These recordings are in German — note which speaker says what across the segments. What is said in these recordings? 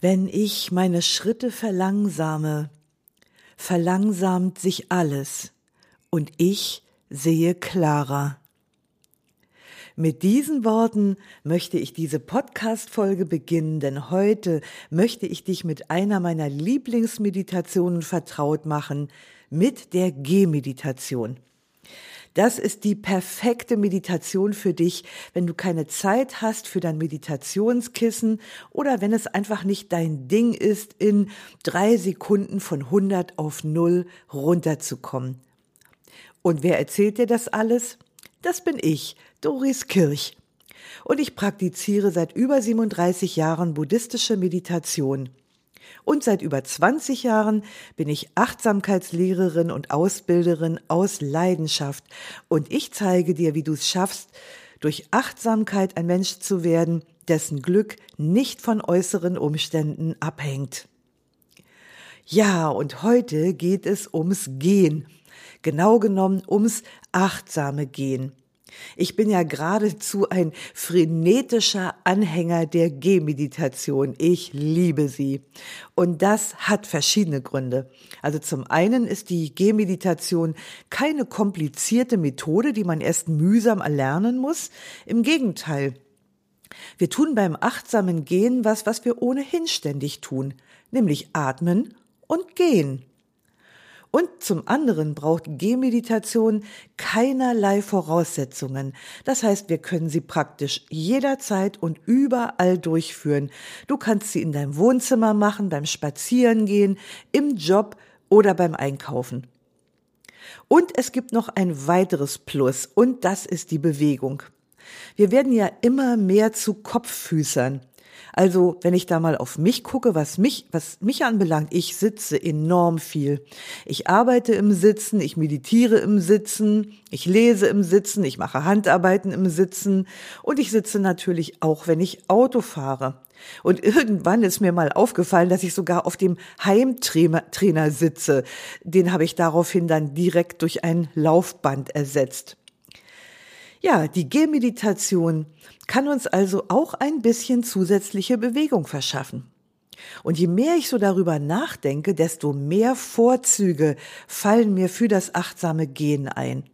Speaker 1: Wenn ich meine Schritte verlangsame, verlangsamt sich alles und ich sehe klarer. Mit diesen Worten möchte ich diese Podcast-Folge beginnen, denn heute möchte ich dich mit einer meiner Lieblingsmeditationen vertraut machen, mit der Gehmeditation. Das ist die perfekte Meditation für dich, wenn du keine Zeit hast für dein Meditationskissen oder wenn es einfach nicht dein Ding ist, in drei Sekunden von 100 auf 0 runterzukommen. Und wer erzählt dir das alles? Das bin ich, Doris Kirch. Und ich praktiziere seit über 37 Jahren buddhistische Meditation. Und seit über 20 Jahren bin ich Achtsamkeitslehrerin und Ausbilderin aus Leidenschaft. Und ich zeige dir, wie du es schaffst, durch Achtsamkeit ein Mensch zu werden, dessen Glück nicht von äußeren Umständen abhängt. Ja, und heute geht es ums Gehen genau genommen ums achtsame Gehen. Ich bin ja geradezu ein frenetischer Anhänger der Gehmeditation. Ich liebe sie. Und das hat verschiedene Gründe. Also zum einen ist die Gehmeditation keine komplizierte Methode, die man erst mühsam erlernen muss. Im Gegenteil. Wir tun beim achtsamen Gehen was, was wir ohnehin ständig tun, nämlich atmen und gehen. Und zum anderen braucht Gehmeditation keinerlei Voraussetzungen. Das heißt, wir können sie praktisch jederzeit und überall durchführen. Du kannst sie in deinem Wohnzimmer machen, beim Spazierengehen, im Job oder beim Einkaufen. Und es gibt noch ein weiteres Plus, und das ist die Bewegung. Wir werden ja immer mehr zu Kopffüßern. Also, wenn ich da mal auf mich gucke, was mich, was mich anbelangt, ich sitze enorm viel. Ich arbeite im Sitzen, ich meditiere im Sitzen, ich lese im Sitzen, ich mache Handarbeiten im Sitzen und ich sitze natürlich auch, wenn ich Auto fahre. Und irgendwann ist mir mal aufgefallen, dass ich sogar auf dem Heimtrainer sitze. Den habe ich daraufhin dann direkt durch ein Laufband ersetzt. Ja, die Gehmeditation kann uns also auch ein bisschen zusätzliche Bewegung verschaffen. Und je mehr ich so darüber nachdenke, desto mehr Vorzüge fallen mir für das achtsame Gehen ein.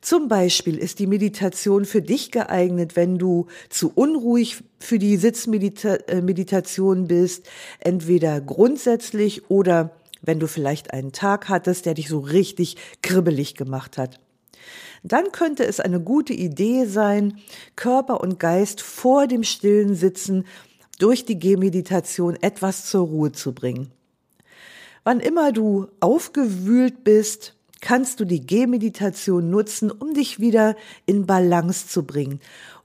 Speaker 1: Zum Beispiel ist die Meditation für dich geeignet, wenn du zu unruhig für die Sitzmeditation bist, entweder grundsätzlich oder wenn du vielleicht einen Tag hattest, der dich so richtig kribbelig gemacht hat dann könnte es eine gute Idee sein, Körper und Geist vor dem stillen Sitzen durch die Gehmeditation etwas zur Ruhe zu bringen. Wann immer du aufgewühlt bist, kannst du die Gehmeditation nutzen, um dich wieder in Balance zu bringen,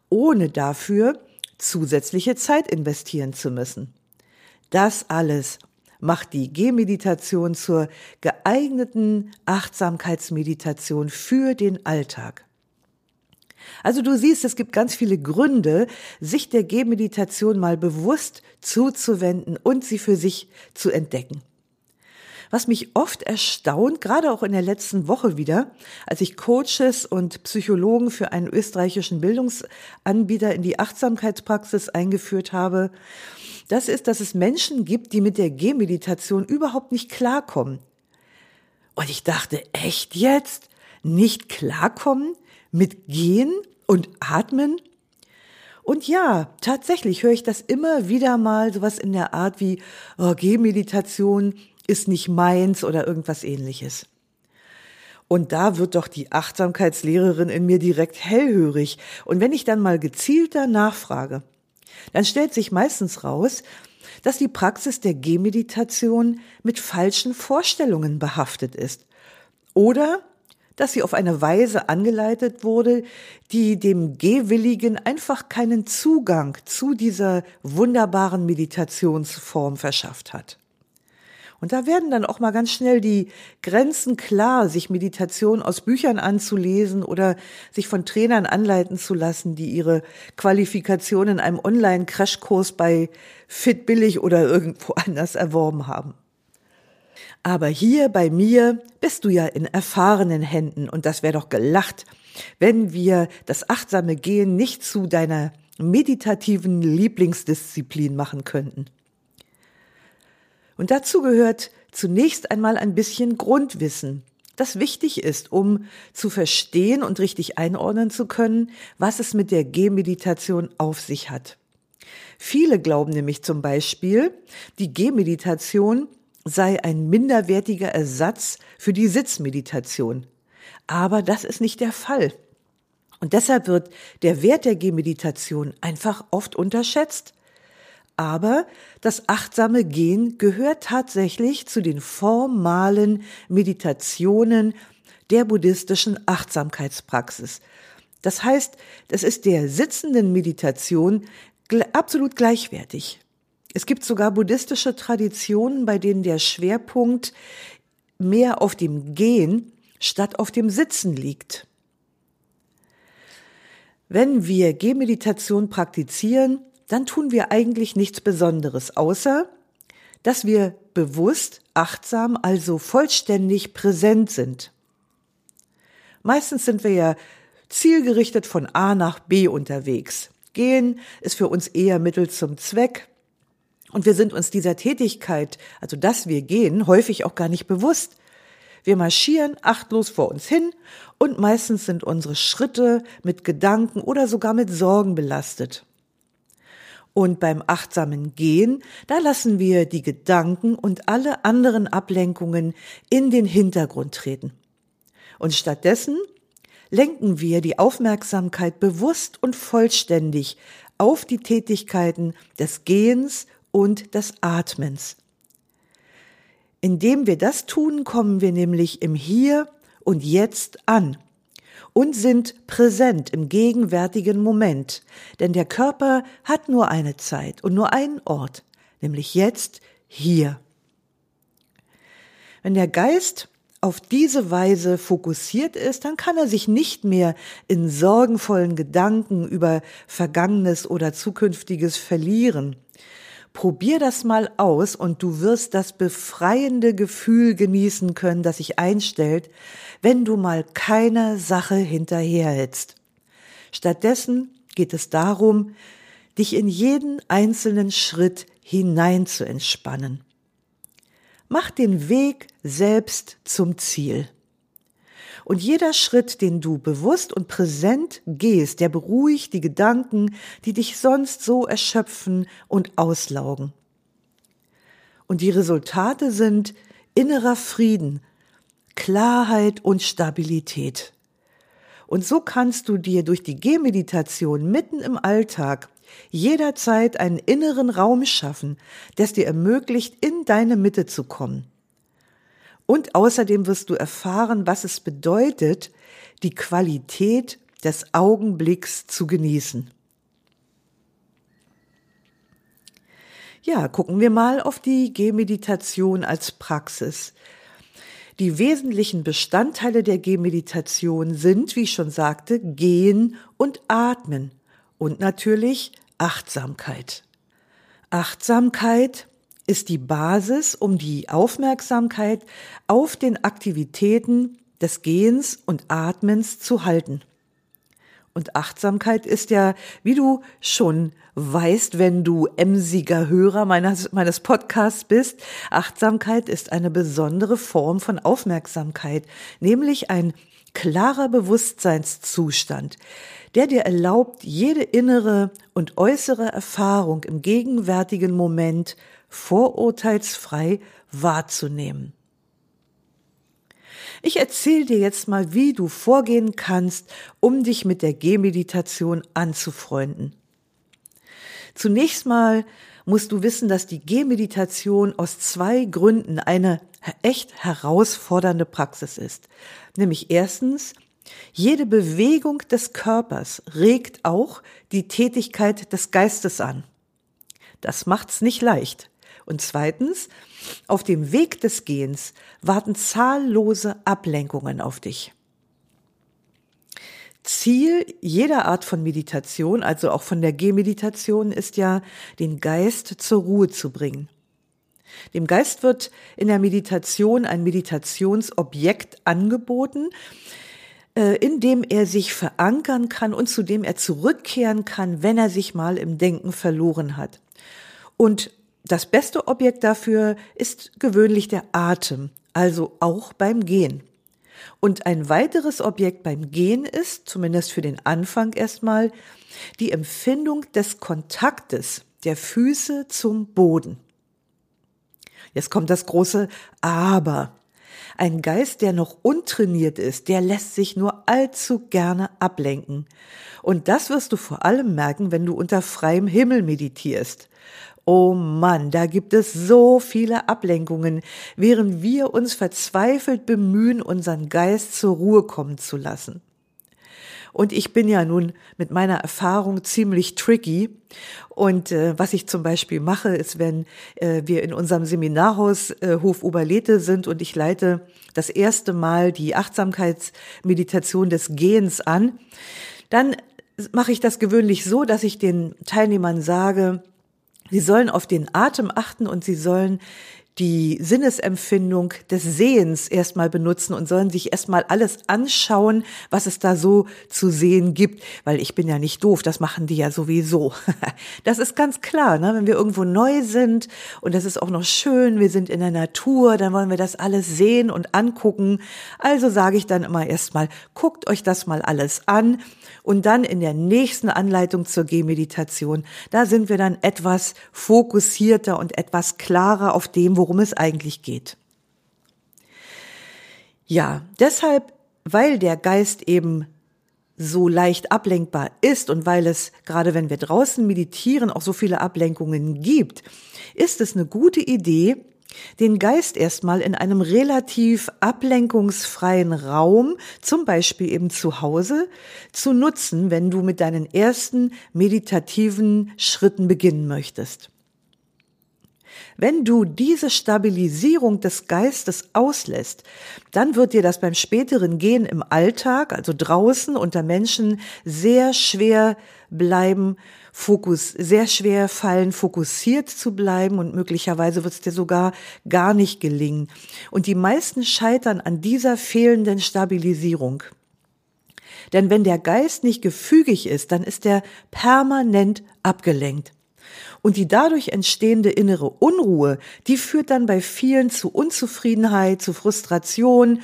Speaker 1: ohne dafür zusätzliche Zeit investieren zu müssen. Das alles macht die Gehmeditation zur geeigneten Achtsamkeitsmeditation für den Alltag. Also du siehst, es gibt ganz viele Gründe, sich der Gehmeditation mal bewusst zuzuwenden und sie für sich zu entdecken. Was mich oft erstaunt, gerade auch in der letzten Woche wieder, als ich Coaches und Psychologen für einen österreichischen Bildungsanbieter in die Achtsamkeitspraxis eingeführt habe, das ist, dass es Menschen gibt, die mit der Gehmeditation überhaupt nicht klarkommen. Und ich dachte, echt jetzt? Nicht klarkommen mit Gehen und Atmen? Und ja, tatsächlich höre ich das immer wieder mal, sowas in der Art wie, oh, Gehmeditation ist nicht meins oder irgendwas ähnliches. Und da wird doch die Achtsamkeitslehrerin in mir direkt hellhörig. Und wenn ich dann mal gezielter nachfrage, dann stellt sich meistens raus, dass die Praxis der Gehmeditation mit falschen Vorstellungen behaftet ist. Oder dass sie auf eine Weise angeleitet wurde, die dem Gehwilligen einfach keinen Zugang zu dieser wunderbaren Meditationsform verschafft hat. Und da werden dann auch mal ganz schnell die Grenzen klar, sich Meditation aus Büchern anzulesen oder sich von Trainern anleiten zu lassen, die ihre Qualifikation in einem Online-Crashkurs bei Fit Billig oder irgendwo anders erworben haben. Aber hier bei mir bist du ja in erfahrenen Händen und das wäre doch gelacht, wenn wir das achtsame Gehen nicht zu deiner meditativen Lieblingsdisziplin machen könnten. Und dazu gehört zunächst einmal ein bisschen Grundwissen, das wichtig ist, um zu verstehen und richtig einordnen zu können, was es mit der Gehmeditation auf sich hat. Viele glauben nämlich zum Beispiel, die Gehmeditation sei ein minderwertiger Ersatz für die Sitzmeditation. Aber das ist nicht der Fall. Und deshalb wird der Wert der Gehmeditation einfach oft unterschätzt. Aber das achtsame Gehen gehört tatsächlich zu den formalen Meditationen der buddhistischen Achtsamkeitspraxis. Das heißt, das ist der sitzenden Meditation absolut gleichwertig. Es gibt sogar buddhistische Traditionen, bei denen der Schwerpunkt mehr auf dem Gehen statt auf dem Sitzen liegt. Wenn wir Gehmeditation praktizieren, dann tun wir eigentlich nichts Besonderes, außer dass wir bewusst, achtsam, also vollständig präsent sind. Meistens sind wir ja zielgerichtet von A nach B unterwegs. Gehen ist für uns eher Mittel zum Zweck. Und wir sind uns dieser Tätigkeit, also dass wir gehen, häufig auch gar nicht bewusst. Wir marschieren achtlos vor uns hin und meistens sind unsere Schritte mit Gedanken oder sogar mit Sorgen belastet. Und beim achtsamen Gehen, da lassen wir die Gedanken und alle anderen Ablenkungen in den Hintergrund treten. Und stattdessen lenken wir die Aufmerksamkeit bewusst und vollständig auf die Tätigkeiten des Gehens und des Atmens. Indem wir das tun, kommen wir nämlich im Hier und Jetzt an und sind präsent im gegenwärtigen Moment, denn der Körper hat nur eine Zeit und nur einen Ort, nämlich jetzt hier. Wenn der Geist auf diese Weise fokussiert ist, dann kann er sich nicht mehr in sorgenvollen Gedanken über Vergangenes oder Zukünftiges verlieren. Probier das mal aus und du wirst das befreiende Gefühl genießen können, das sich einstellt, wenn du mal keiner Sache hinterherhetzt. Stattdessen geht es darum, dich in jeden einzelnen Schritt hinein zu entspannen. Mach den Weg selbst zum Ziel. Und jeder Schritt, den du bewusst und präsent gehst, der beruhigt die Gedanken, die dich sonst so erschöpfen und auslaugen. Und die Resultate sind innerer Frieden, Klarheit und Stabilität. Und so kannst du dir durch die Gehmeditation mitten im Alltag jederzeit einen inneren Raum schaffen, der es dir ermöglicht, in deine Mitte zu kommen. Und außerdem wirst du erfahren, was es bedeutet, die Qualität des Augenblicks zu genießen. Ja, gucken wir mal auf die Gehmeditation als Praxis. Die wesentlichen Bestandteile der Gehmeditation sind, wie ich schon sagte, Gehen und Atmen und natürlich Achtsamkeit. Achtsamkeit ist die Basis, um die Aufmerksamkeit auf den Aktivitäten des Gehens und Atmens zu halten. Und Achtsamkeit ist ja, wie du schon weißt, wenn du emsiger Hörer meines, meines Podcasts bist, Achtsamkeit ist eine besondere Form von Aufmerksamkeit, nämlich ein klarer Bewusstseinszustand, der dir erlaubt, jede innere und äußere Erfahrung im gegenwärtigen Moment vorurteilsfrei wahrzunehmen. Ich erzähle dir jetzt mal, wie du vorgehen kannst, um dich mit der Gehmeditation anzufreunden. Zunächst mal musst du wissen, dass die Gehmeditation aus zwei Gründen eine echt herausfordernde Praxis ist. Nämlich erstens, jede Bewegung des Körpers regt auch die Tätigkeit des Geistes an. Das macht's nicht leicht. Und zweitens, auf dem Weg des Gehens warten zahllose Ablenkungen auf dich. Ziel jeder Art von Meditation, also auch von der Gehmeditation, ist ja, den Geist zur Ruhe zu bringen. Dem Geist wird in der Meditation ein Meditationsobjekt angeboten, äh, in dem er sich verankern kann und zu dem er zurückkehren kann, wenn er sich mal im Denken verloren hat. Und das beste Objekt dafür ist gewöhnlich der Atem, also auch beim Gehen. Und ein weiteres Objekt beim Gehen ist, zumindest für den Anfang erstmal, die Empfindung des Kontaktes der Füße zum Boden. Jetzt kommt das große Aber. Ein Geist, der noch untrainiert ist, der lässt sich nur allzu gerne ablenken. Und das wirst du vor allem merken, wenn du unter freiem Himmel meditierst. Oh Mann, da gibt es so viele Ablenkungen, während wir uns verzweifelt bemühen, unseren Geist zur Ruhe kommen zu lassen. Und ich bin ja nun mit meiner Erfahrung ziemlich tricky. Und äh, was ich zum Beispiel mache, ist, wenn äh, wir in unserem Seminarhaus äh, Hof Oberlete sind und ich leite das erste Mal die Achtsamkeitsmeditation des Gehens an, dann mache ich das gewöhnlich so, dass ich den Teilnehmern sage, Sie sollen auf den Atem achten und sie sollen die Sinnesempfindung des Sehens erstmal benutzen und sollen sich erstmal alles anschauen, was es da so zu sehen gibt, weil ich bin ja nicht doof, das machen die ja sowieso. Das ist ganz klar, ne? wenn wir irgendwo neu sind und das ist auch noch schön, wir sind in der Natur, dann wollen wir das alles sehen und angucken. Also sage ich dann immer erstmal, guckt euch das mal alles an und dann in der nächsten Anleitung zur Gehmeditation, da sind wir dann etwas fokussierter und etwas klarer auf dem, worum es eigentlich geht. Ja, deshalb, weil der Geist eben so leicht ablenkbar ist und weil es, gerade wenn wir draußen meditieren, auch so viele Ablenkungen gibt, ist es eine gute Idee, den Geist erstmal in einem relativ ablenkungsfreien Raum, zum Beispiel eben zu Hause, zu nutzen, wenn du mit deinen ersten meditativen Schritten beginnen möchtest. Wenn du diese Stabilisierung des Geistes auslässt, dann wird dir das beim späteren Gehen im Alltag, also draußen unter Menschen, sehr schwer bleiben, Fokus sehr schwer fallen, fokussiert zu bleiben und möglicherweise wird es dir sogar gar nicht gelingen. Und die meisten scheitern an dieser fehlenden Stabilisierung. Denn wenn der Geist nicht gefügig ist, dann ist er permanent abgelenkt. Und die dadurch entstehende innere Unruhe, die führt dann bei vielen zu Unzufriedenheit, zu Frustration,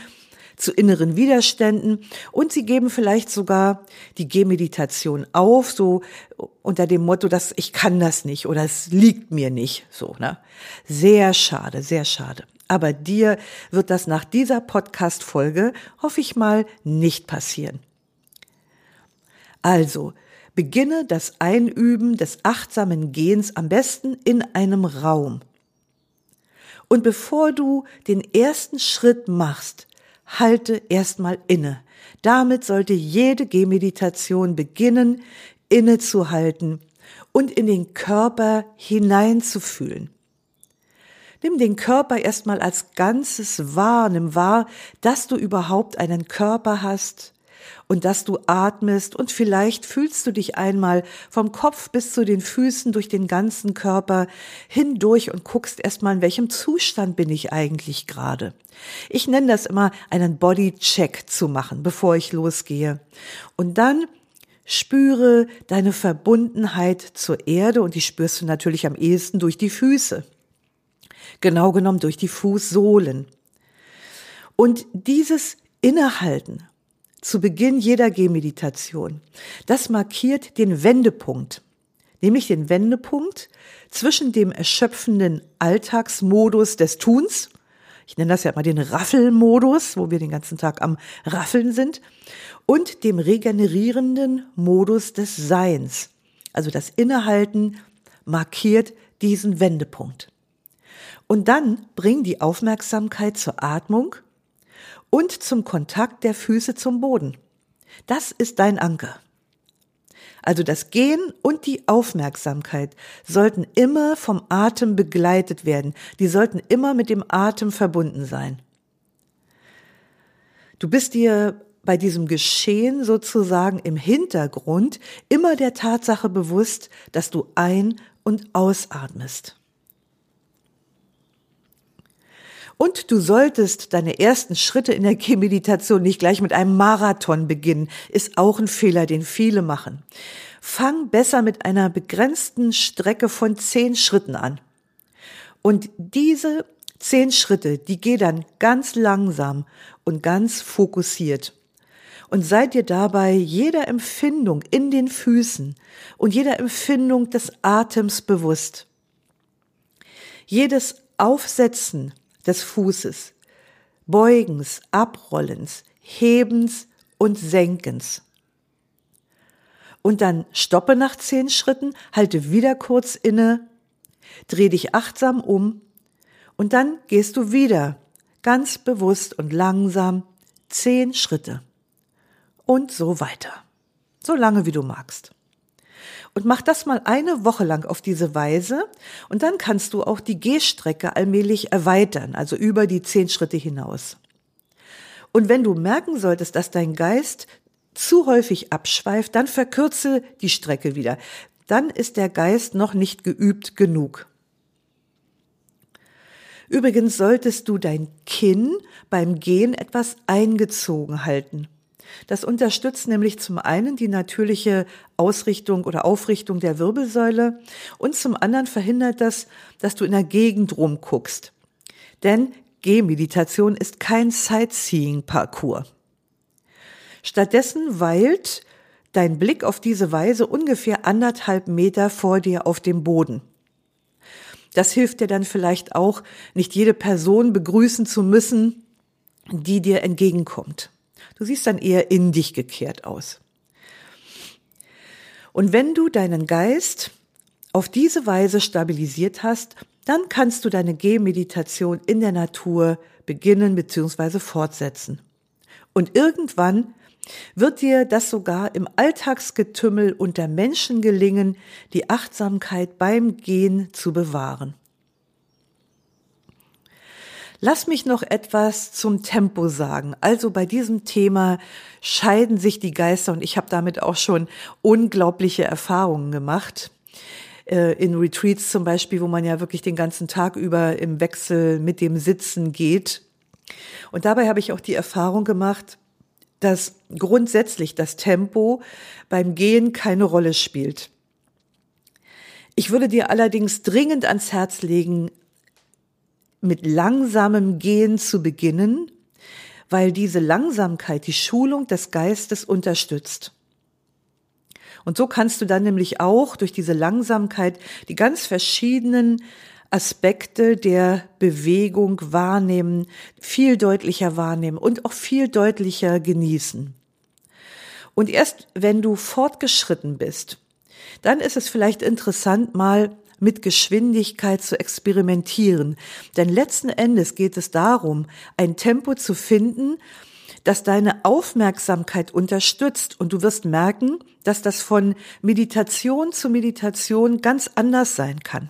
Speaker 1: zu inneren Widerständen und sie geben vielleicht sogar die Gehmeditation auf, so unter dem Motto, dass ich kann das nicht oder es liegt mir nicht, so, ne? Sehr schade, sehr schade. Aber dir wird das nach dieser Podcast-Folge, hoffe ich mal, nicht passieren. Also, beginne das Einüben des achtsamen Gehens am besten in einem Raum. Und bevor du den ersten Schritt machst, halte erstmal inne. Damit sollte jede Gehmeditation beginnen, innezuhalten und in den Körper hineinzufühlen. Nimm den Körper erstmal als Ganzes wahr, nimm wahr, dass du überhaupt einen Körper hast, und dass du atmest und vielleicht fühlst du dich einmal vom Kopf bis zu den Füßen durch den ganzen Körper hindurch und guckst erstmal, in welchem Zustand bin ich eigentlich gerade. Ich nenne das immer einen Body-Check zu machen, bevor ich losgehe. Und dann spüre deine Verbundenheit zur Erde und die spürst du natürlich am ehesten durch die Füße. Genau genommen durch die Fußsohlen. Und dieses Innehalten zu Beginn jeder Gehmeditation. Das markiert den Wendepunkt, nämlich den Wendepunkt zwischen dem erschöpfenden Alltagsmodus des Tuns, ich nenne das ja mal den Raffelmodus, wo wir den ganzen Tag am Raffeln sind, und dem regenerierenden Modus des Seins. Also das Innehalten markiert diesen Wendepunkt. Und dann bring die Aufmerksamkeit zur Atmung und zum Kontakt der Füße zum Boden. Das ist dein Anker. Also das Gehen und die Aufmerksamkeit sollten immer vom Atem begleitet werden. Die sollten immer mit dem Atem verbunden sein. Du bist dir bei diesem Geschehen sozusagen im Hintergrund immer der Tatsache bewusst, dass du ein- und ausatmest. Und du solltest deine ersten Schritte in der Gehmeditation nicht gleich mit einem Marathon beginnen. Ist auch ein Fehler, den viele machen. Fang besser mit einer begrenzten Strecke von zehn Schritten an. Und diese zehn Schritte, die geh dann ganz langsam und ganz fokussiert. Und seid dir dabei jeder Empfindung in den Füßen und jeder Empfindung des Atems bewusst. Jedes Aufsetzen des Fußes, Beugens, Abrollens, Hebens und Senkens. Und dann stoppe nach zehn Schritten, halte wieder kurz inne, dreh dich achtsam um und dann gehst du wieder ganz bewusst und langsam zehn Schritte. Und so weiter. So lange wie du magst. Und mach das mal eine Woche lang auf diese Weise und dann kannst du auch die Gehstrecke allmählich erweitern, also über die zehn Schritte hinaus. Und wenn du merken solltest, dass dein Geist zu häufig abschweift, dann verkürze die Strecke wieder. Dann ist der Geist noch nicht geübt genug. Übrigens solltest du dein Kinn beim Gehen etwas eingezogen halten. Das unterstützt nämlich zum einen die natürliche Ausrichtung oder Aufrichtung der Wirbelsäule und zum anderen verhindert das, dass du in der Gegend rumguckst. Denn Gehmeditation ist kein Sightseeing-Parcours. Stattdessen weilt dein Blick auf diese Weise ungefähr anderthalb Meter vor dir auf dem Boden. Das hilft dir dann vielleicht auch, nicht jede Person begrüßen zu müssen, die dir entgegenkommt. Du siehst dann eher in dich gekehrt aus. Und wenn du deinen Geist auf diese Weise stabilisiert hast, dann kannst du deine Gehmeditation in der Natur beginnen bzw. fortsetzen. Und irgendwann wird dir das sogar im Alltagsgetümmel unter Menschen gelingen, die Achtsamkeit beim Gehen zu bewahren. Lass mich noch etwas zum Tempo sagen. Also bei diesem Thema scheiden sich die Geister und ich habe damit auch schon unglaubliche Erfahrungen gemacht. Äh, in Retreats zum Beispiel, wo man ja wirklich den ganzen Tag über im Wechsel mit dem Sitzen geht. Und dabei habe ich auch die Erfahrung gemacht, dass grundsätzlich das Tempo beim Gehen keine Rolle spielt. Ich würde dir allerdings dringend ans Herz legen, mit langsamem Gehen zu beginnen, weil diese Langsamkeit die Schulung des Geistes unterstützt. Und so kannst du dann nämlich auch durch diese Langsamkeit die ganz verschiedenen Aspekte der Bewegung wahrnehmen, viel deutlicher wahrnehmen und auch viel deutlicher genießen. Und erst wenn du fortgeschritten bist, dann ist es vielleicht interessant, mal mit Geschwindigkeit zu experimentieren. Denn letzten Endes geht es darum, ein Tempo zu finden, das deine Aufmerksamkeit unterstützt. Und du wirst merken, dass das von Meditation zu Meditation ganz anders sein kann.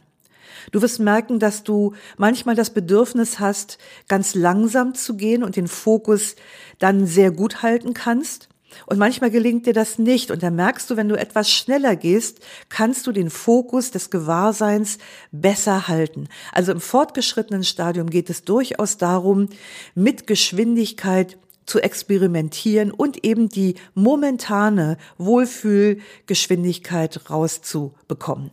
Speaker 1: Du wirst merken, dass du manchmal das Bedürfnis hast, ganz langsam zu gehen und den Fokus dann sehr gut halten kannst. Und manchmal gelingt dir das nicht. Und dann merkst du, wenn du etwas schneller gehst, kannst du den Fokus des Gewahrseins besser halten. Also im fortgeschrittenen Stadium geht es durchaus darum, mit Geschwindigkeit zu experimentieren und eben die momentane Wohlfühlgeschwindigkeit rauszubekommen.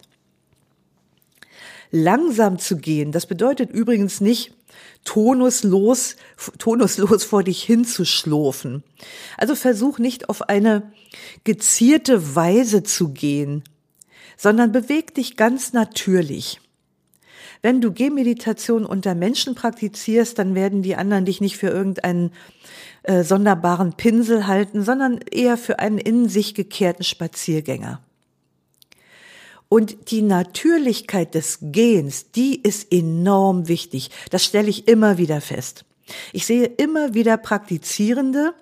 Speaker 1: Langsam zu gehen, das bedeutet übrigens nicht, tonuslos, tonuslos vor dich hinzuschlurfen. Also versuch nicht auf eine gezierte Weise zu gehen, sondern beweg dich ganz natürlich. Wenn du Gehmeditation unter Menschen praktizierst, dann werden die anderen dich nicht für irgendeinen äh, sonderbaren Pinsel halten, sondern eher für einen in sich gekehrten Spaziergänger. Und die Natürlichkeit des Gehens, die ist enorm wichtig. Das stelle ich immer wieder fest. Ich sehe immer wieder Praktizierende,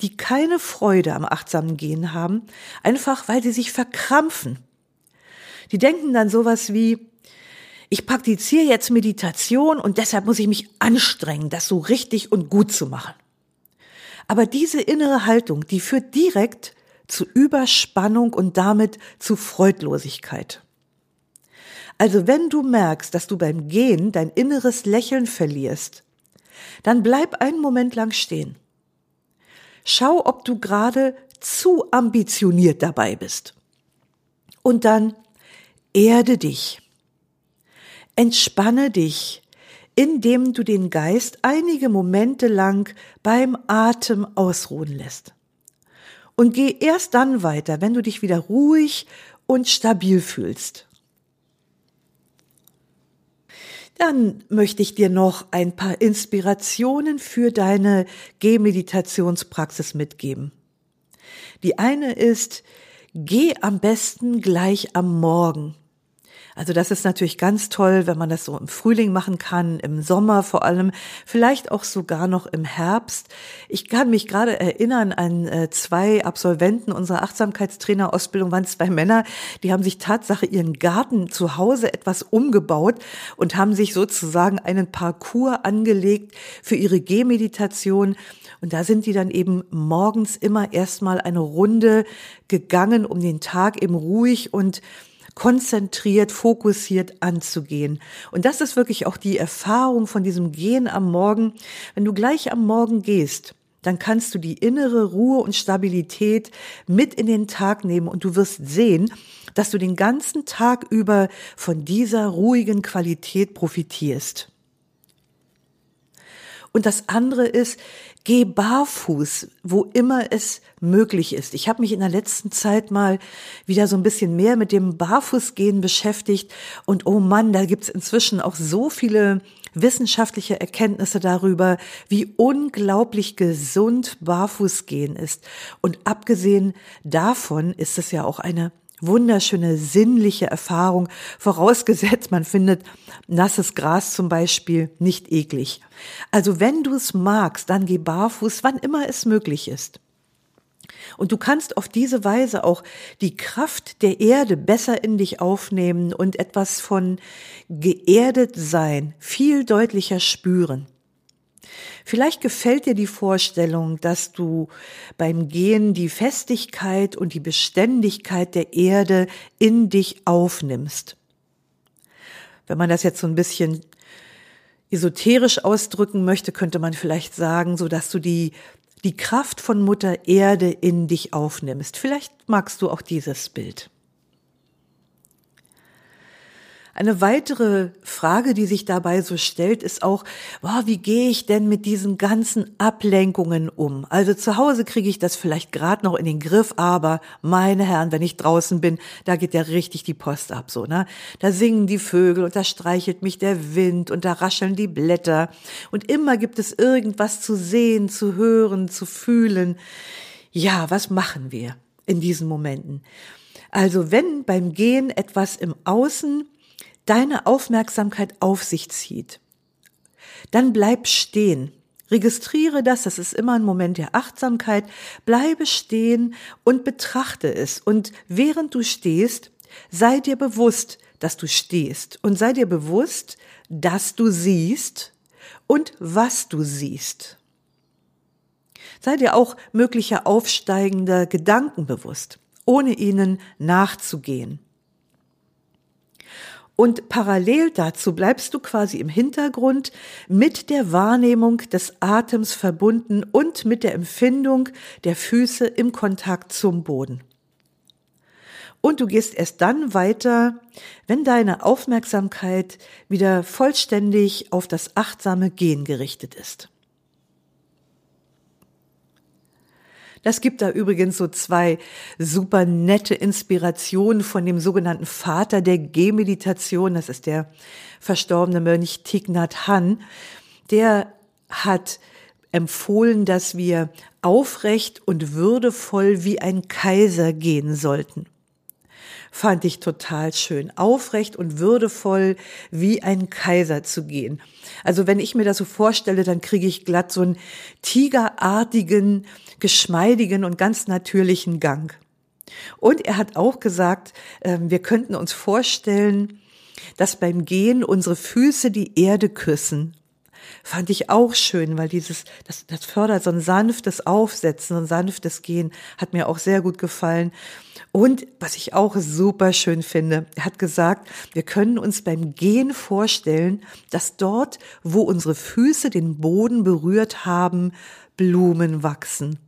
Speaker 1: die keine Freude am achtsamen Gehen haben, einfach weil sie sich verkrampfen. Die denken dann sowas wie, ich praktiziere jetzt Meditation und deshalb muss ich mich anstrengen, das so richtig und gut zu machen. Aber diese innere Haltung, die führt direkt zu Überspannung und damit zu Freudlosigkeit. Also wenn du merkst, dass du beim Gehen dein inneres Lächeln verlierst, dann bleib einen Moment lang stehen. Schau, ob du gerade zu ambitioniert dabei bist. Und dann erde dich. Entspanne dich, indem du den Geist einige Momente lang beim Atem ausruhen lässt. Und geh erst dann weiter, wenn du dich wieder ruhig und stabil fühlst. Dann möchte ich dir noch ein paar Inspirationen für deine Gehmeditationspraxis mitgeben. Die eine ist, geh am besten gleich am Morgen. Also das ist natürlich ganz toll, wenn man das so im Frühling machen kann, im Sommer vor allem, vielleicht auch sogar noch im Herbst. Ich kann mich gerade erinnern an äh, zwei Absolventen unserer Achtsamkeitstrainerausbildung, waren zwei Männer, die haben sich Tatsache ihren Garten zu Hause etwas umgebaut und haben sich sozusagen einen Parcours angelegt für ihre Gehmeditation. Und da sind die dann eben morgens immer erstmal eine Runde gegangen, um den Tag eben ruhig und konzentriert, fokussiert anzugehen. Und das ist wirklich auch die Erfahrung von diesem Gehen am Morgen. Wenn du gleich am Morgen gehst, dann kannst du die innere Ruhe und Stabilität mit in den Tag nehmen und du wirst sehen, dass du den ganzen Tag über von dieser ruhigen Qualität profitierst. Und das andere ist, geh barfuß, wo immer es möglich ist. Ich habe mich in der letzten Zeit mal wieder so ein bisschen mehr mit dem Barfußgehen beschäftigt. Und oh Mann, da gibt's inzwischen auch so viele wissenschaftliche Erkenntnisse darüber, wie unglaublich gesund Barfußgehen ist. Und abgesehen davon ist es ja auch eine wunderschöne sinnliche Erfahrung, vorausgesetzt man findet nasses Gras zum Beispiel nicht eklig. Also wenn du es magst, dann geh barfuß, wann immer es möglich ist. Und du kannst auf diese Weise auch die Kraft der Erde besser in dich aufnehmen und etwas von geerdet sein viel deutlicher spüren. Vielleicht gefällt dir die Vorstellung, dass du beim Gehen die Festigkeit und die Beständigkeit der Erde in dich aufnimmst. Wenn man das jetzt so ein bisschen esoterisch ausdrücken möchte, könnte man vielleicht sagen, so dass du die die Kraft von Mutter Erde in dich aufnimmst. Vielleicht magst du auch dieses Bild. Eine weitere Frage, die sich dabei so stellt, ist auch, wow, wie gehe ich denn mit diesen ganzen Ablenkungen um? Also zu Hause kriege ich das vielleicht gerade noch in den Griff, aber meine Herren, wenn ich draußen bin, da geht ja richtig die Post ab, so, ne? Da singen die Vögel und da streichelt mich der Wind und da rascheln die Blätter und immer gibt es irgendwas zu sehen, zu hören, zu fühlen. Ja, was machen wir in diesen Momenten? Also wenn beim Gehen etwas im Außen deine Aufmerksamkeit auf sich zieht, dann bleib stehen. Registriere das, das ist immer ein Moment der Achtsamkeit. Bleibe stehen und betrachte es. Und während du stehst, sei dir bewusst, dass du stehst. Und sei dir bewusst, dass du siehst und was du siehst. Sei dir auch möglicher aufsteigender Gedanken bewusst, ohne ihnen nachzugehen. Und parallel dazu bleibst du quasi im Hintergrund mit der Wahrnehmung des Atems verbunden und mit der Empfindung der Füße im Kontakt zum Boden. Und du gehst erst dann weiter, wenn deine Aufmerksamkeit wieder vollständig auf das achtsame Gehen gerichtet ist. Das gibt da übrigens so zwei super nette Inspirationen von dem sogenannten Vater der Gehmeditation. Das ist der verstorbene Mönch Thich Nhat Hanh. Der hat empfohlen, dass wir aufrecht und würdevoll wie ein Kaiser gehen sollten. fand ich total schön. Aufrecht und würdevoll wie ein Kaiser zu gehen. Also wenn ich mir das so vorstelle, dann kriege ich glatt so einen tigerartigen, geschmeidigen und ganz natürlichen Gang. Und er hat auch gesagt, ähm, wir könnten uns vorstellen, dass beim Gehen unsere Füße die Erde küssen fand ich auch schön, weil dieses, das, das fördert so ein sanftes Aufsetzen, und sanftes Gehen, hat mir auch sehr gut gefallen. Und was ich auch super schön finde, er hat gesagt, wir können uns beim Gehen vorstellen, dass dort, wo unsere Füße den Boden berührt haben, Blumen wachsen.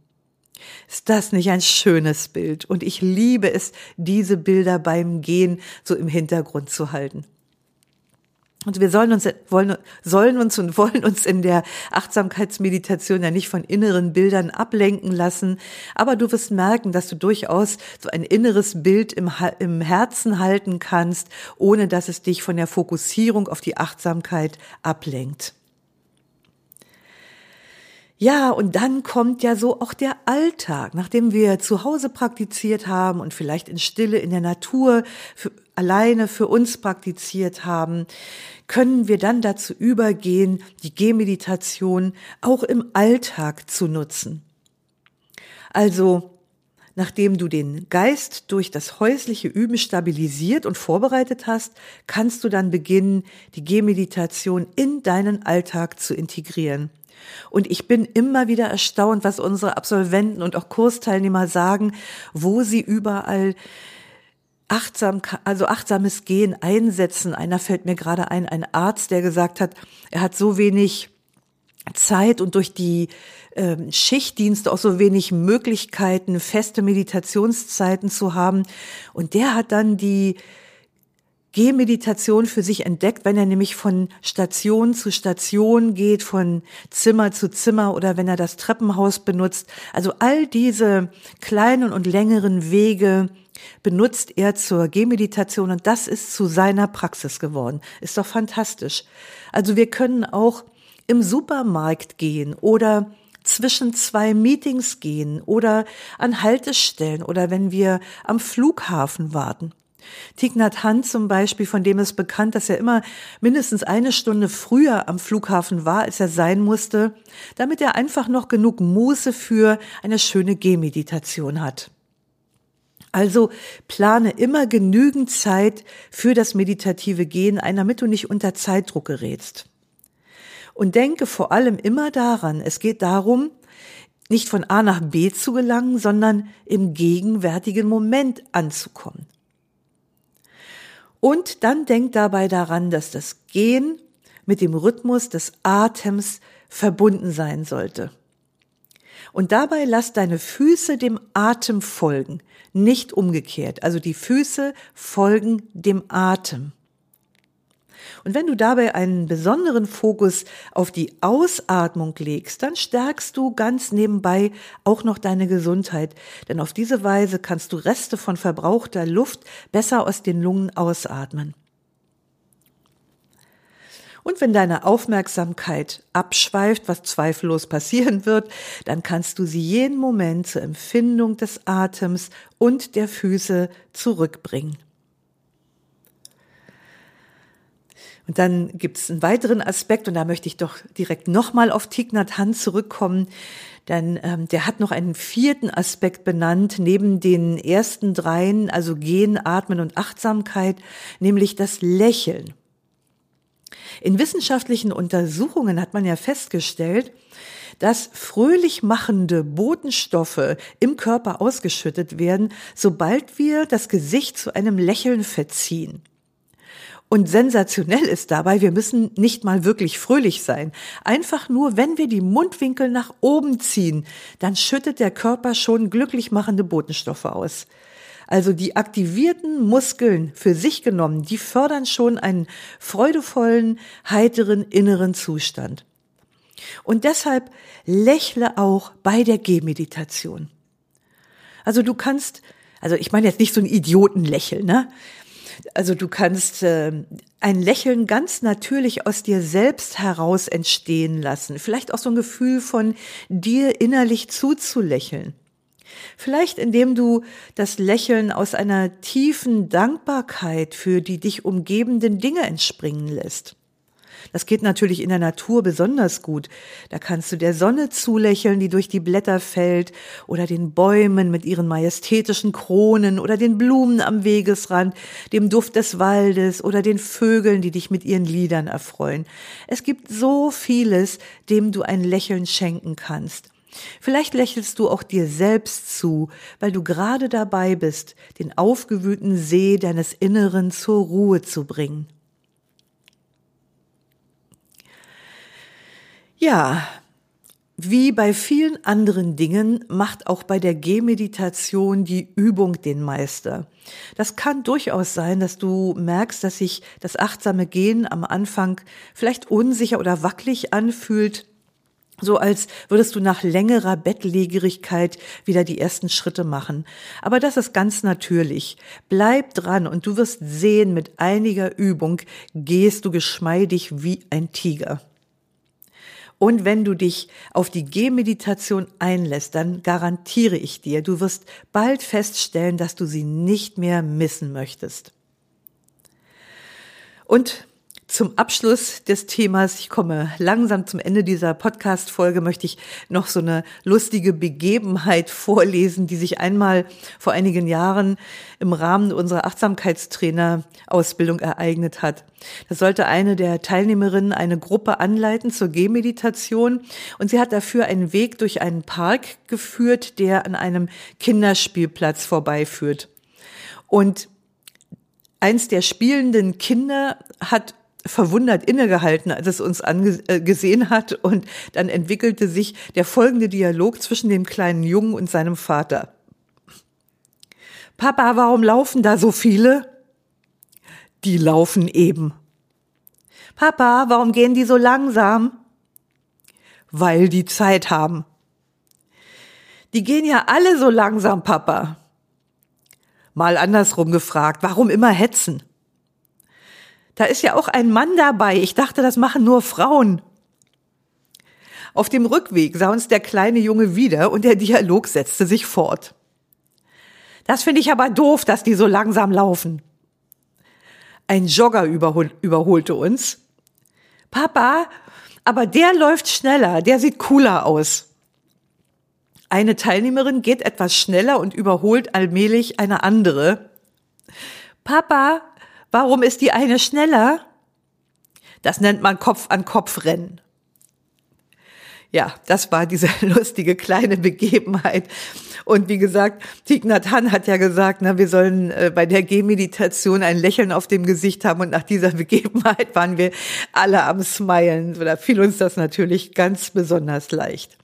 Speaker 1: Ist das nicht ein schönes Bild? Und ich liebe es, diese Bilder beim Gehen so im Hintergrund zu halten. Und wir sollen uns, wollen, sollen uns und wollen uns in der Achtsamkeitsmeditation ja nicht von inneren Bildern ablenken lassen. Aber du wirst merken, dass du durchaus so ein inneres Bild im, im Herzen halten kannst, ohne dass es dich von der Fokussierung auf die Achtsamkeit ablenkt. Ja, und dann kommt ja so auch der Alltag, nachdem wir zu Hause praktiziert haben und vielleicht in Stille in der Natur für, alleine für uns praktiziert haben, können wir dann dazu übergehen, die Gehmeditation auch im Alltag zu nutzen. Also, nachdem du den Geist durch das häusliche Üben stabilisiert und vorbereitet hast, kannst du dann beginnen, die Gehmeditation in deinen Alltag zu integrieren. Und ich bin immer wieder erstaunt, was unsere Absolventen und auch Kursteilnehmer sagen, wo sie überall achtsam, also achtsames Gehen einsetzen. Einer fällt mir gerade ein, ein Arzt, der gesagt hat, er hat so wenig Zeit und durch die ähm, Schichtdienste auch so wenig Möglichkeiten, feste Meditationszeiten zu haben. Und der hat dann die Gehmeditation für sich entdeckt, wenn er nämlich von Station zu Station geht, von Zimmer zu Zimmer oder wenn er das Treppenhaus benutzt. Also all diese kleinen und längeren Wege benutzt er zur Gehmeditation und das ist zu seiner Praxis geworden. Ist doch fantastisch. Also wir können auch im Supermarkt gehen oder zwischen zwei Meetings gehen oder an Haltestellen oder wenn wir am Flughafen warten. Thich Nhat Hanh zum Beispiel, von dem ist bekannt, dass er immer mindestens eine Stunde früher am Flughafen war, als er sein musste, damit er einfach noch genug Muße für eine schöne Gehmeditation hat. Also plane immer genügend Zeit für das meditative Gehen ein, damit du nicht unter Zeitdruck gerätst. Und denke vor allem immer daran, es geht darum, nicht von A nach B zu gelangen, sondern im gegenwärtigen Moment anzukommen. Und dann denk dabei daran, dass das Gehen mit dem Rhythmus des Atems verbunden sein sollte. Und dabei lass deine Füße dem Atem folgen, nicht umgekehrt. Also die Füße folgen dem Atem. Und wenn du dabei einen besonderen Fokus auf die Ausatmung legst, dann stärkst du ganz nebenbei auch noch deine Gesundheit. Denn auf diese Weise kannst du Reste von verbrauchter Luft besser aus den Lungen ausatmen. Und wenn deine Aufmerksamkeit abschweift, was zweifellos passieren wird, dann kannst du sie jeden Moment zur Empfindung des Atems und der Füße zurückbringen. Und dann gibt es einen weiteren Aspekt, und da möchte ich doch direkt nochmal auf Thich Nhat zurückkommen, denn ähm, der hat noch einen vierten Aspekt benannt, neben den ersten dreien, also Gehen, Atmen und Achtsamkeit, nämlich das Lächeln. In wissenschaftlichen Untersuchungen hat man ja festgestellt, dass fröhlich machende Botenstoffe im Körper ausgeschüttet werden, sobald wir das Gesicht zu einem Lächeln verziehen. Und sensationell ist dabei, wir müssen nicht mal wirklich fröhlich sein. Einfach nur, wenn wir die Mundwinkel nach oben ziehen, dann schüttet der Körper schon glücklich machende Botenstoffe aus. Also die aktivierten Muskeln für sich genommen, die fördern schon einen freudevollen, heiteren inneren Zustand. Und deshalb lächle auch bei der Gehmeditation. Also du kannst, also ich meine jetzt nicht so ein Idiotenlächeln, ne? Also du kannst äh, ein Lächeln ganz natürlich aus dir selbst heraus entstehen lassen. Vielleicht auch so ein Gefühl von dir innerlich zuzulächeln. Vielleicht indem du das Lächeln aus einer tiefen Dankbarkeit für die dich umgebenden Dinge entspringen lässt. Das geht natürlich in der Natur besonders gut. Da kannst du der Sonne zulächeln, die durch die Blätter fällt, oder den Bäumen mit ihren majestätischen Kronen, oder den Blumen am Wegesrand, dem Duft des Waldes, oder den Vögeln, die dich mit ihren Liedern erfreuen. Es gibt so vieles, dem du ein Lächeln schenken kannst. Vielleicht lächelst du auch dir selbst zu, weil du gerade dabei bist, den aufgewühlten See deines Inneren zur Ruhe zu bringen. Ja, wie bei vielen anderen Dingen macht auch bei der Gehmeditation die Übung den Meister. Das kann durchaus sein, dass du merkst, dass sich das achtsame Gehen am Anfang vielleicht unsicher oder wackelig anfühlt, so als würdest du nach längerer Bettlägerigkeit wieder die ersten Schritte machen. Aber das ist ganz natürlich. Bleib dran und du wirst sehen, mit einiger Übung gehst du geschmeidig wie ein Tiger. Und wenn du dich auf die Gehmeditation einlässt, dann garantiere ich dir, du wirst bald feststellen, dass du sie nicht mehr missen möchtest. Und zum Abschluss des Themas, ich komme langsam zum Ende dieser Podcast-Folge, möchte ich noch so eine lustige Begebenheit vorlesen, die sich einmal vor einigen Jahren im Rahmen unserer Achtsamkeitstrainer-Ausbildung ereignet hat. Da sollte eine der Teilnehmerinnen eine Gruppe anleiten zur Gehmeditation und sie hat dafür einen Weg durch einen Park geführt, der an einem Kinderspielplatz vorbeiführt. Und eins der spielenden Kinder hat verwundert innegehalten, als es uns angesehen äh, hat und dann entwickelte sich der folgende Dialog zwischen dem kleinen Jungen und seinem Vater. Papa, warum laufen da so viele? Die laufen eben. Papa, warum gehen die so langsam? Weil die Zeit haben. Die gehen ja alle so langsam, Papa. Mal andersrum gefragt, warum immer hetzen? Da ist ja auch ein Mann dabei. Ich dachte, das machen nur Frauen. Auf dem Rückweg sah uns der kleine Junge wieder und der Dialog setzte sich fort. Das finde ich aber doof, dass die so langsam laufen. Ein Jogger überhol überholte uns. Papa, aber der läuft schneller, der sieht cooler aus. Eine Teilnehmerin geht etwas schneller und überholt allmählich eine andere. Papa, Warum ist die eine schneller? Das nennt man Kopf an Kopf rennen. Ja, das war diese lustige kleine Begebenheit. Und wie gesagt, Thich Hanh hat ja gesagt, na, wir sollen äh, bei der Gehmeditation ein Lächeln auf dem Gesicht haben. Und nach dieser Begebenheit waren wir alle am Smilen. Da fiel uns das natürlich ganz besonders leicht.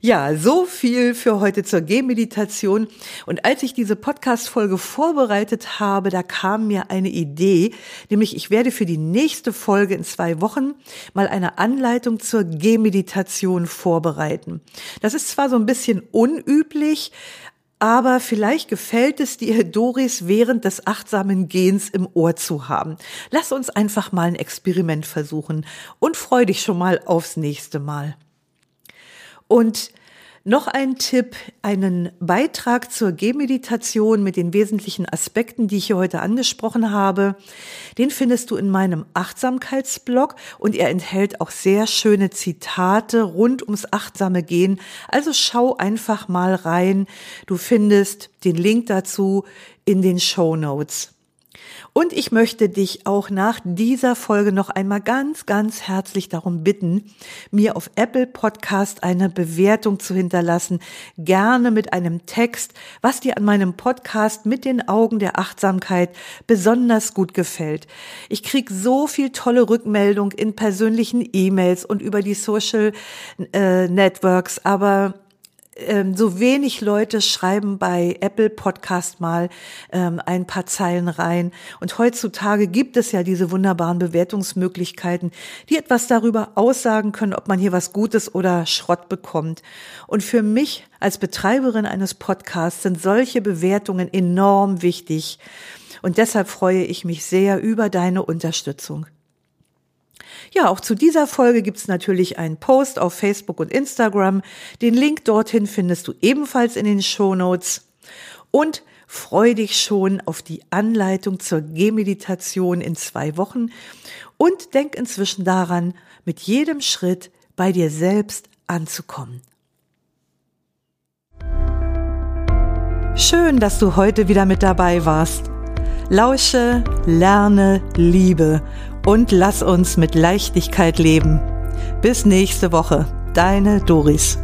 Speaker 1: Ja, so viel für heute zur Gehmeditation. Und als ich diese Podcast-Folge vorbereitet habe, da kam mir eine Idee, nämlich ich werde für die nächste Folge in zwei Wochen mal eine Anleitung zur Gehmeditation vorbereiten. Das ist zwar so ein bisschen unüblich, aber vielleicht gefällt es dir, Doris während des achtsamen Gehens im Ohr zu haben. Lass uns einfach mal ein Experiment versuchen und freu dich schon mal aufs nächste Mal. Und noch ein Tipp, einen Beitrag zur Gehmeditation mit den wesentlichen Aspekten, die ich hier heute angesprochen habe. Den findest du in meinem Achtsamkeitsblog und er enthält auch sehr schöne Zitate rund ums achtsame Gehen. Also schau einfach mal rein. Du findest den Link dazu in den Show Notes. Und ich möchte dich auch nach dieser Folge noch einmal ganz, ganz herzlich darum bitten, mir auf Apple Podcast eine Bewertung zu hinterlassen, gerne mit einem Text, was dir an meinem Podcast mit den Augen der Achtsamkeit besonders gut gefällt. Ich krieg so viel tolle Rückmeldung in persönlichen E-Mails und über die Social äh, Networks, aber ähm, so wenig Leute schreiben bei Apple Podcast mal ähm, ein paar Zeilen rein. Und heutzutage gibt es ja diese wunderbaren Bewertungsmöglichkeiten, die etwas darüber aussagen können, ob man hier was Gutes oder Schrott bekommt. Und für mich als Betreiberin eines Podcasts sind solche Bewertungen enorm wichtig. Und deshalb freue ich mich sehr über deine Unterstützung. Ja, auch zu dieser Folge gibt's natürlich einen Post auf Facebook und Instagram. Den Link dorthin findest du ebenfalls in den Show Notes. Und freu dich schon auf die Anleitung zur Gehmeditation in zwei Wochen und denk inzwischen daran, mit jedem Schritt bei dir selbst anzukommen. Schön, dass du heute wieder mit dabei warst. Lausche, lerne, liebe und lass uns mit Leichtigkeit leben. Bis nächste Woche, deine Doris.